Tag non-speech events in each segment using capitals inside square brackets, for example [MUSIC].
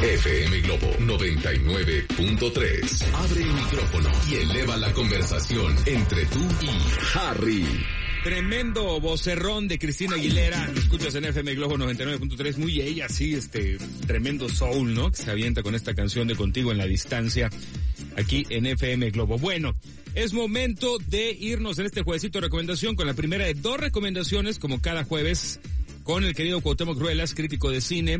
FM Globo 99.3. Abre el micrófono y eleva la conversación entre tú y Harry. Tremendo vocerrón de Cristina Aguilera. Lo escuchas en FM Globo 99.3. Muy ella, sí, este tremendo soul, ¿no? Que se avienta con esta canción de Contigo en la Distancia. Aquí en FM Globo. Bueno, es momento de irnos en este juevesito de recomendación con la primera de dos recomendaciones, como cada jueves, con el querido Cuauhtémoc Ruelas, crítico de cine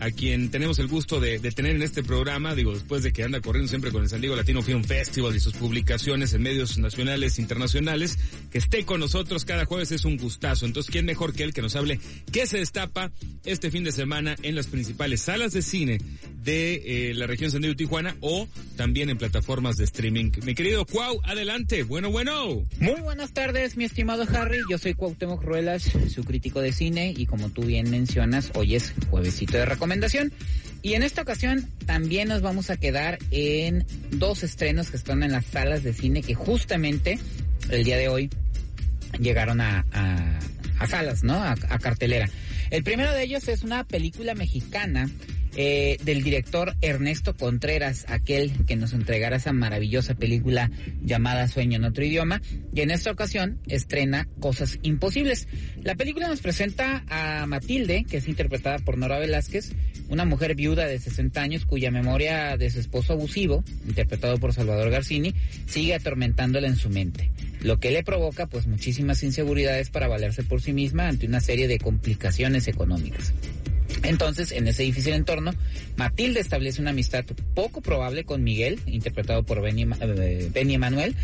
a quien tenemos el gusto de, tener en este programa, digo, después de que anda corriendo siempre con el San Diego Latino Film Festival y sus publicaciones en medios nacionales e internacionales, que esté con nosotros cada jueves es un gustazo. Entonces, ¿quién mejor que él que nos hable qué se destapa este fin de semana en las principales salas de cine de eh, la región San Diego Tijuana o también en plataformas de streaming? Mi querido Cuau, adelante. Bueno, bueno. Muy buenas tardes, mi estimado Harry. Yo soy Cuauhtémoc Ruelas, su crítico de cine y como tú bien mencionas, hoy es juevesito de recomendación recomendación. Y en esta ocasión también nos vamos a quedar en dos estrenos que están en las salas de cine que justamente el día de hoy llegaron a, a, salas, ¿no? A, a cartelera. El primero de ellos es una película mexicana eh, del director Ernesto Contreras, aquel que nos entregara esa maravillosa película llamada Sueño en otro idioma, y en esta ocasión estrena Cosas Imposibles. La película nos presenta a Matilde, que es interpretada por Nora Velázquez, una mujer viuda de 60 años cuya memoria de su esposo abusivo, interpretado por Salvador Garcini, sigue atormentándola en su mente, lo que le provoca pues muchísimas inseguridades para valerse por sí misma ante una serie de complicaciones económicas. Entonces, en ese difícil entorno, Matilde establece una amistad poco probable con Miguel, interpretado por Benny, eh, Emanuel,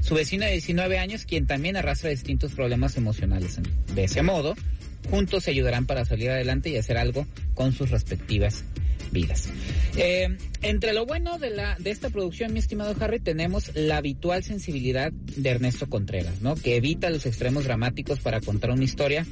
su vecino de 19 años, quien también arrastra distintos problemas emocionales. De ese modo, juntos se ayudarán para salir adelante y hacer algo con sus respectivas vidas. Eh, entre lo bueno de la de esta producción, mi estimado Harry, tenemos la habitual sensibilidad de Ernesto Contreras, ¿no? Que evita los extremos dramáticos para contar una historia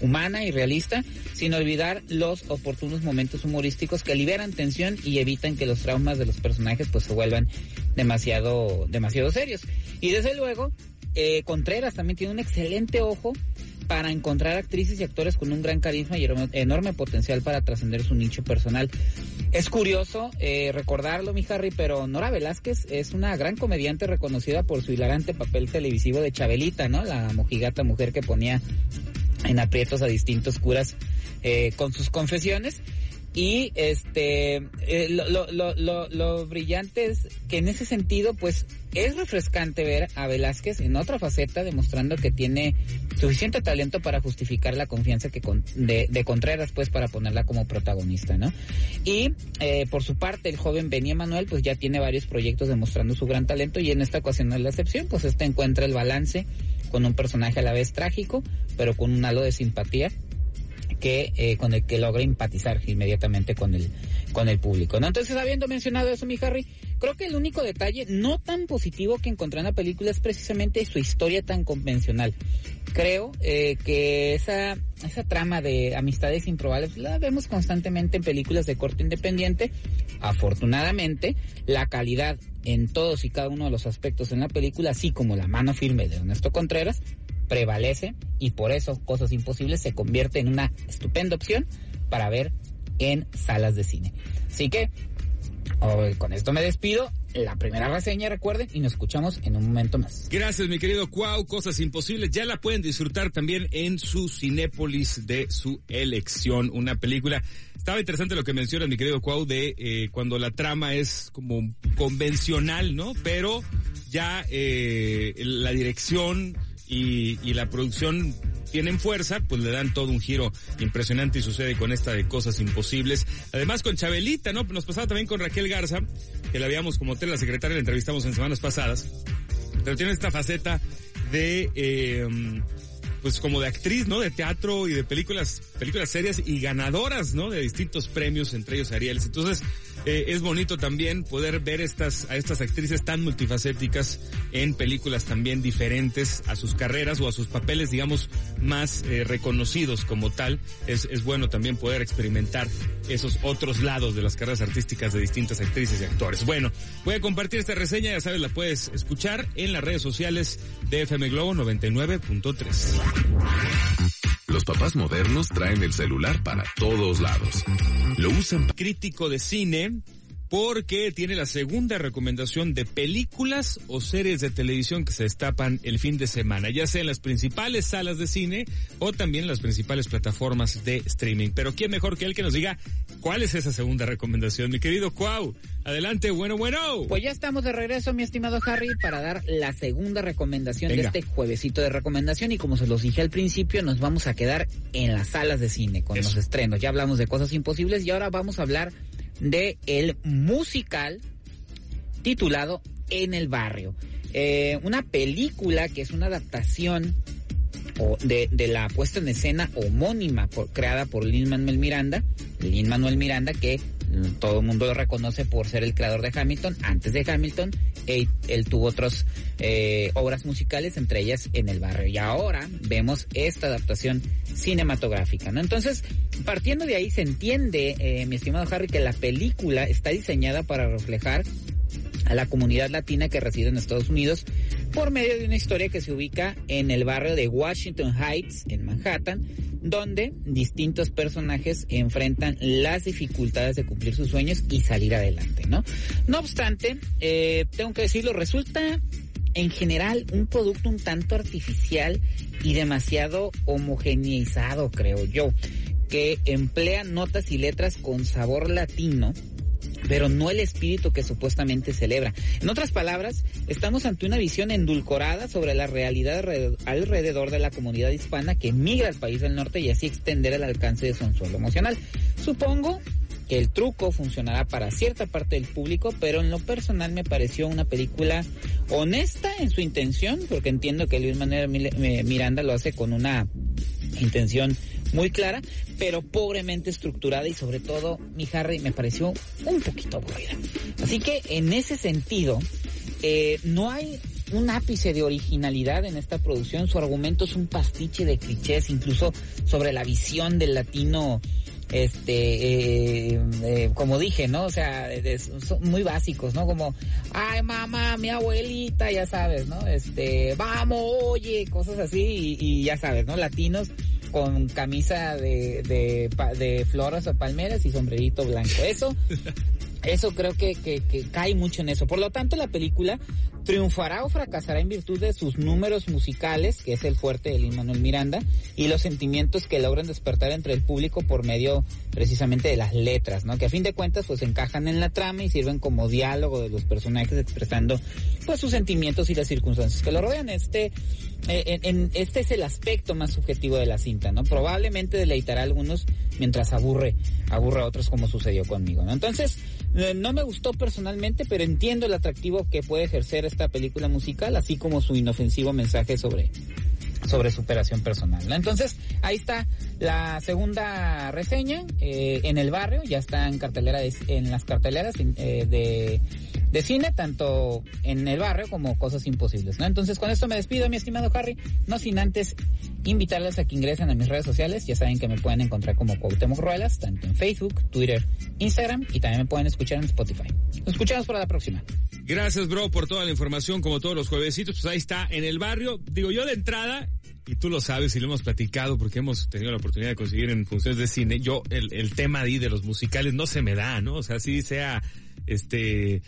humana y realista, sin olvidar los oportunos momentos humorísticos que liberan tensión y evitan que los traumas de los personajes pues se vuelvan demasiado, demasiado serios. Y desde luego, eh, Contreras también tiene un excelente ojo para encontrar actrices y actores con un gran carisma y enorme potencial para trascender su nicho personal. Es curioso eh, recordarlo, mi Harry, pero Nora Velázquez es una gran comediante reconocida por su hilarante papel televisivo de Chabelita, ¿no? La mojigata mujer que ponía en aprietos a distintos curas eh, con sus confesiones. Y este, eh, lo, lo, lo, lo, brillante es que en ese sentido, pues, es refrescante ver a Velázquez en otra faceta, demostrando que tiene suficiente talento para justificar la confianza que de, de, Contreras, pues, para ponerla como protagonista, ¿no? Y, eh, por su parte, el joven Benny Manuel, pues, ya tiene varios proyectos demostrando su gran talento y en esta ocasión no es la excepción, pues, este encuentra el balance con un personaje a la vez trágico, pero con un halo de simpatía que eh, con el que logra empatizar inmediatamente con el con el público. ¿no? Entonces, habiendo mencionado eso, mi Harry, creo que el único detalle no tan positivo que encontré en la película es precisamente su historia tan convencional. Creo eh, que esa esa trama de amistades improbables la vemos constantemente en películas de corte independiente. Afortunadamente, la calidad en todos y cada uno de los aspectos en la película, así como la mano firme de Ernesto Contreras, prevalece y por eso Cosas Imposibles se convierte en una estupenda opción para ver en salas de cine. Así que con esto me despido. La primera reseña, recuerden, y nos escuchamos en un momento más. Gracias, mi querido Cuau. Cosas imposibles. Ya la pueden disfrutar también en su Cinépolis de su elección. Una película. Estaba interesante lo que menciona mi querido Cuau de eh, cuando la trama es como convencional, ¿no? Pero ya eh, la dirección y la producción tienen fuerza, pues le dan todo un giro impresionante y sucede con esta de cosas imposibles. Además con Chabelita, ¿no? Nos pasaba también con Raquel Garza, que la habíamos como la secretaria, la entrevistamos en semanas pasadas, pero tiene esta faceta de, eh, pues como de actriz, ¿no? De teatro y de películas, películas serias y ganadoras, ¿no? De distintos premios, entre ellos Arieles. Entonces, eh, es bonito también poder ver estas, a estas actrices tan multifacéticas en películas también diferentes a sus carreras o a sus papeles, digamos, más eh, reconocidos como tal. Es, es bueno también poder experimentar esos otros lados de las carreras artísticas de distintas actrices y actores. Bueno, voy a compartir esta reseña, ya sabes, la puedes escuchar en las redes sociales de FM Globo 99.3. Los papás modernos traen el celular para todos lados. Lo usan. Crítico de cine porque tiene la segunda recomendación de películas o series de televisión que se destapan el fin de semana, ya sea en las principales salas de cine o también en las principales plataformas de streaming. Pero quién mejor que él que nos diga cuál es esa segunda recomendación, mi querido Cuau. Adelante, bueno, bueno. Pues ya estamos de regreso, mi estimado Harry, para dar la segunda recomendación de este juevesito de recomendación y como se los dije al principio, nos vamos a quedar en las salas de cine con los estrenos. Ya hablamos de cosas imposibles y ahora vamos a hablar de el musical titulado En el barrio. Eh, una película que es una adaptación de, de, la puesta en escena homónima creada por Lin Manuel Miranda, Lin Manuel Miranda que todo el mundo lo reconoce por ser el creador de Hamilton. Antes de Hamilton, él, tuvo otras eh, obras musicales, entre ellas En el barrio. Y ahora vemos esta adaptación cinematográfica, ¿no? Entonces, partiendo de ahí, se entiende, eh, mi estimado Harry, que la película está diseñada para reflejar a la comunidad latina que reside en Estados Unidos por medio de una historia que se ubica en el barrio de Washington Heights, en Manhattan, donde distintos personajes enfrentan las dificultades de cumplir sus sueños y salir adelante, ¿no? No obstante, eh, tengo que decirlo, resulta en general un producto un tanto artificial y demasiado homogeneizado, creo yo, que emplea notas y letras con sabor latino pero no el espíritu que supuestamente celebra. En otras palabras, estamos ante una visión endulcorada sobre la realidad alrededor de la comunidad hispana que migra al país del norte y así extender el alcance de su anzuelo emocional. Supongo que el truco funcionará para cierta parte del público, pero en lo personal me pareció una película honesta en su intención, porque entiendo que Luis Manuel Miranda lo hace con una intención muy clara, pero pobremente estructurada y sobre todo, mi Harry, me pareció un poquito aburrida. Así que en ese sentido, eh, no hay un ápice de originalidad en esta producción. Su argumento es un pastiche de clichés, incluso sobre la visión del latino este, eh, eh, como dije, ¿no? O sea, son muy básicos, ¿no? Como, ay, mamá, mi abuelita, ya sabes, ¿no? Este, vamos, oye, cosas así, y ya sabes, ¿no? Latinos con camisa de, de, de floras o palmeras y sombrerito blanco. Eso, [LAUGHS] eso creo que, que, que cae mucho en eso. Por lo tanto, la película triunfará o fracasará en virtud de sus números musicales, que es el fuerte de Lin Manuel Miranda, y los sentimientos que logran despertar entre el público por medio precisamente de las letras, ¿no? Que a fin de cuentas pues encajan en la trama y sirven como diálogo de los personajes expresando pues sus sentimientos y las circunstancias que lo rodean. Este, eh, en, este es el aspecto más subjetivo de la cinta, ¿no? Probablemente deleitará a algunos mientras aburre, aburre a otros como sucedió conmigo, ¿no? Entonces, eh, no me gustó personalmente, pero entiendo el atractivo que puede ejercer esta película musical, así como su inofensivo mensaje sobre sobre superación personal. Entonces, ahí está la segunda reseña eh, en el barrio, ya está en cartelera en las carteleras eh, de, de, cine, tanto en el barrio como Cosas Imposibles. ¿no? Entonces, con esto me despido, mi estimado Harry, no sin antes invitarles a que ingresen a mis redes sociales. Ya saben que me pueden encontrar como Cuauhtémoc Ruelas, tanto en Facebook, Twitter, Instagram y también me pueden escuchar en Spotify. Nos escuchamos para la próxima. Gracias, bro, por toda la información, como todos los juevesitos. Pues ahí está, en el barrio. Digo, yo de entrada, y tú lo sabes y lo hemos platicado porque hemos tenido la oportunidad de conseguir en funciones de cine, yo, el, tema ahí de los musicales no se me da, ¿no? O sea, sí sea, este,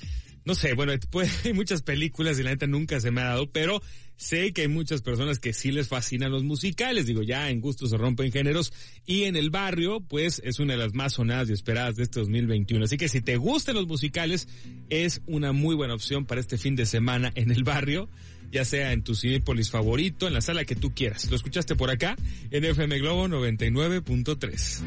no sé, bueno, [LAUGHS] pues, hay muchas películas y la neta nunca se me ha dado, pero sé que hay muchas personas que sí les fascinan los musicales, digo, ya en gusto se rompen géneros, y en el barrio, pues, es una de las más sonadas y esperadas de este 2021. Así que si te gustan los musicales, es una muy buena opción para este fin de semana en el barrio ya sea en tu Cinepolis favorito, en la sala que tú quieras. Lo escuchaste por acá en FM Globo 99.3.